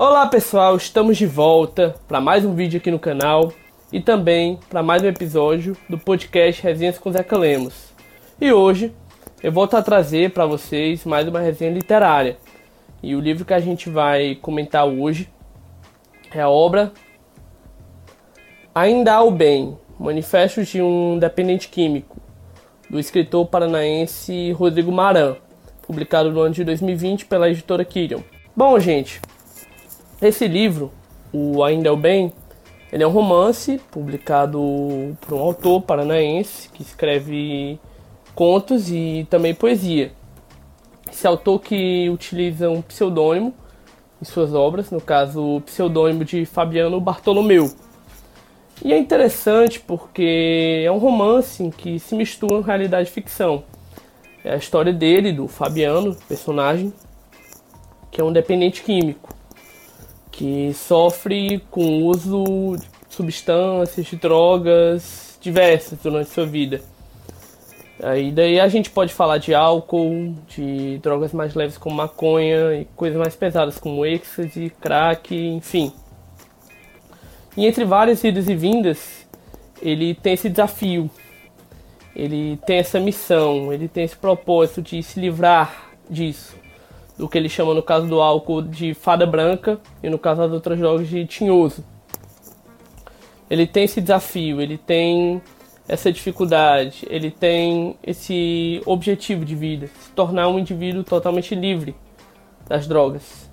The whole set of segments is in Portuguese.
Olá pessoal, estamos de volta para mais um vídeo aqui no canal e também para mais um episódio do podcast Resenhas com Zeca Lemos. E hoje eu volto a trazer para vocês mais uma resenha literária. E o livro que a gente vai comentar hoje é a obra Ainda há o Bem, Manifestos de um Dependente Químico, do escritor paranaense Rodrigo Maran, publicado no ano de 2020 pela editora Kirion. Bom, gente, esse livro, o Ainda é o Bem, ele é um romance publicado por um autor paranaense que escreve contos e também poesia. Esse autor que utiliza um pseudônimo em suas obras, no caso o pseudônimo de Fabiano Bartolomeu. E é interessante porque é um romance em que se misturam realidade e ficção. É a história dele, do Fabiano, personagem, que é um dependente químico, que sofre com o uso de substâncias, de drogas diversas durante sua vida. Aí daí a gente pode falar de álcool, de drogas mais leves como maconha e coisas mais pesadas como êxtase, crack, enfim. E entre várias idas e vindas, ele tem esse desafio, ele tem essa missão, ele tem esse propósito de se livrar disso, do que ele chama no caso do álcool de fada branca e no caso das outras drogas de tinhoso. Ele tem esse desafio, ele tem essa dificuldade, ele tem esse objetivo de vida, se tornar um indivíduo totalmente livre das drogas.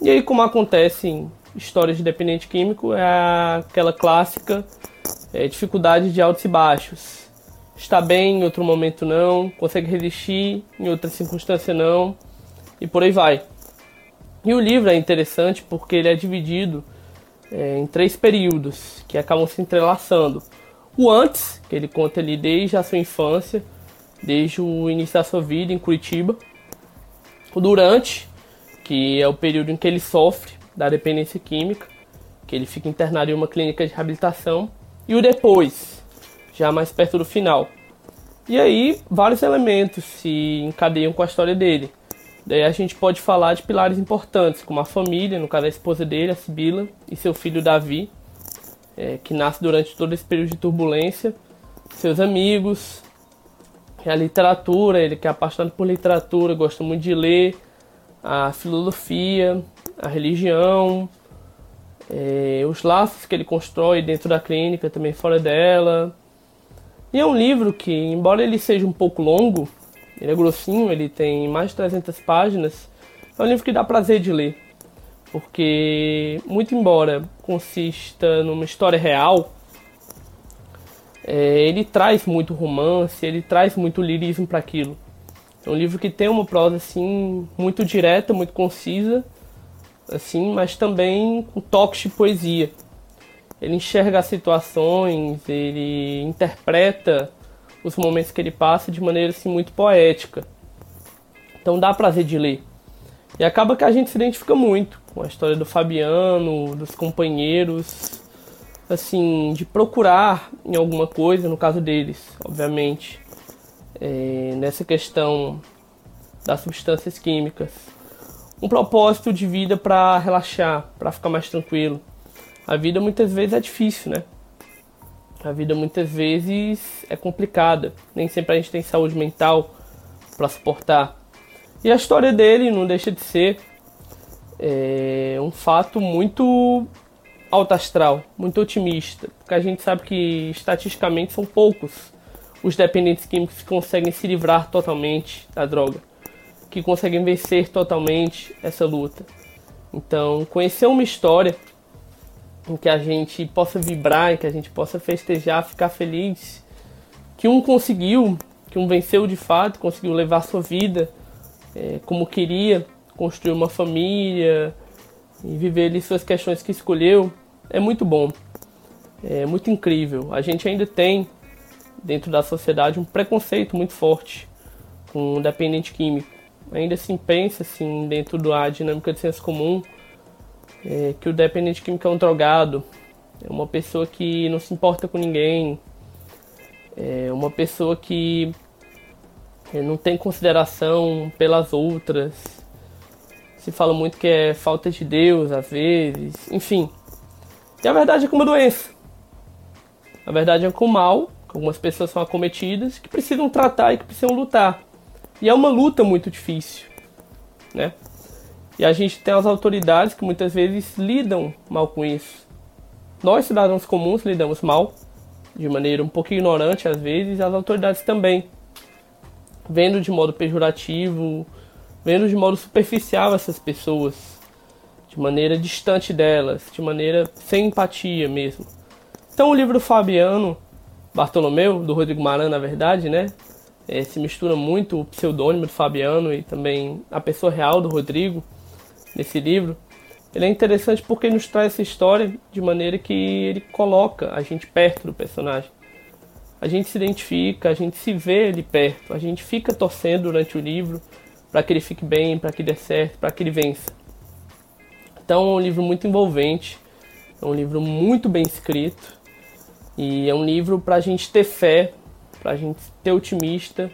E aí, como acontece em histórias de dependente químico, é aquela clássica é, dificuldade de altos e baixos. Está bem, em outro momento não, consegue resistir, em outra circunstância não, e por aí vai. E o livro é interessante porque ele é dividido é, em três períodos que acabam se entrelaçando. O antes, que ele conta ali desde a sua infância, desde o início da sua vida em Curitiba. O durante, que é o período em que ele sofre da dependência química, que ele fica internado em uma clínica de reabilitação. E o depois, já mais perto do final. E aí, vários elementos se encadeiam com a história dele. Daí a gente pode falar de pilares importantes, como a família, no caso a esposa dele, a Sibila, e seu filho Davi, é, que nasce durante todo esse período de turbulência, seus amigos, a literatura, ele que é apaixonado por literatura, gosta muito de ler, a filosofia, a religião, é, os laços que ele constrói dentro da clínica, também fora dela. E é um livro que, embora ele seja um pouco longo, ele é grossinho, ele tem mais de 300 páginas, é um livro que dá prazer de ler porque muito embora consista numa história real, é, ele traz muito romance, ele traz muito lirismo para aquilo. É um livro que tem uma prosa assim muito direta, muito concisa, assim, mas também com toques de poesia. Ele enxerga as situações, ele interpreta os momentos que ele passa de maneira assim muito poética. Então dá prazer de ler. E acaba que a gente se identifica muito com a história do Fabiano, dos companheiros, assim, de procurar em alguma coisa, no caso deles, obviamente, é, nessa questão das substâncias químicas. Um propósito de vida para relaxar, para ficar mais tranquilo. A vida muitas vezes é difícil, né? A vida muitas vezes é complicada. Nem sempre a gente tem saúde mental para suportar. E a história dele não deixa de ser é, um fato muito alto astral, muito otimista, porque a gente sabe que estatisticamente são poucos os dependentes químicos que conseguem se livrar totalmente da droga, que conseguem vencer totalmente essa luta. Então, conhecer uma história em que a gente possa vibrar, em que a gente possa festejar, ficar feliz, que um conseguiu, que um venceu de fato, conseguiu levar sua vida é, como queria, construir uma família e viver ali suas questões que escolheu, é muito bom. É muito incrível. A gente ainda tem dentro da sociedade um preconceito muito forte com o dependente químico. Ainda assim pensa assim dentro da dinâmica de senso comum é, que o dependente químico é um drogado, é uma pessoa que não se importa com ninguém, é uma pessoa que não tem consideração pelas outras, Se fala muito que é falta de Deus, às vezes, enfim. E a verdade é que uma doença. A verdade é que o mal, que algumas pessoas são acometidas, que precisam tratar e que precisam lutar. E é uma luta muito difícil, né? E a gente tem as autoridades que muitas vezes lidam mal com isso. Nós, cidadãos comuns, lidamos mal, de maneira um pouco ignorante às vezes, as autoridades também. Vendo de modo pejorativo, vendo de modo superficial essas pessoas, de maneira distante delas, de maneira sem empatia mesmo. Então o livro Fabiano Bartolomeu, do Rodrigo Maran, na verdade, né? É, se mistura muito o pseudônimo do Fabiano e também a pessoa real do Rodrigo nesse livro. Ele é interessante porque nos traz essa história de maneira que ele coloca a gente perto do personagem. A gente se identifica, a gente se vê ali perto, a gente fica torcendo durante o livro para que ele fique bem, para que dê certo, para que ele vença. Então é um livro muito envolvente, é um livro muito bem escrito e é um livro para a gente ter fé, para a gente ter otimista,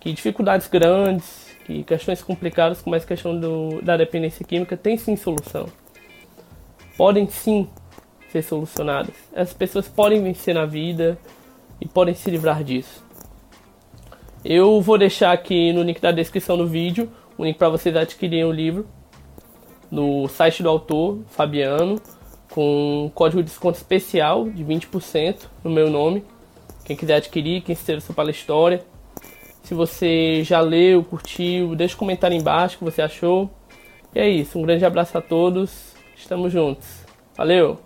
que dificuldades grandes, que questões complicadas, como essa questão do, da dependência química, tem sim solução. Podem sim ser solucionadas. As pessoas podem vencer na vida e podem se livrar disso. Eu vou deixar aqui no link da descrição do vídeo o link para vocês adquirirem o livro no site do autor, Fabiano, com um código de desconto especial de 20% no meu nome. Quem quiser adquirir, quem se interessou pela história, se você já leu, curtiu, deixa um comentário embaixo o que você achou. E é isso. Um grande abraço a todos. Estamos juntos. Valeu!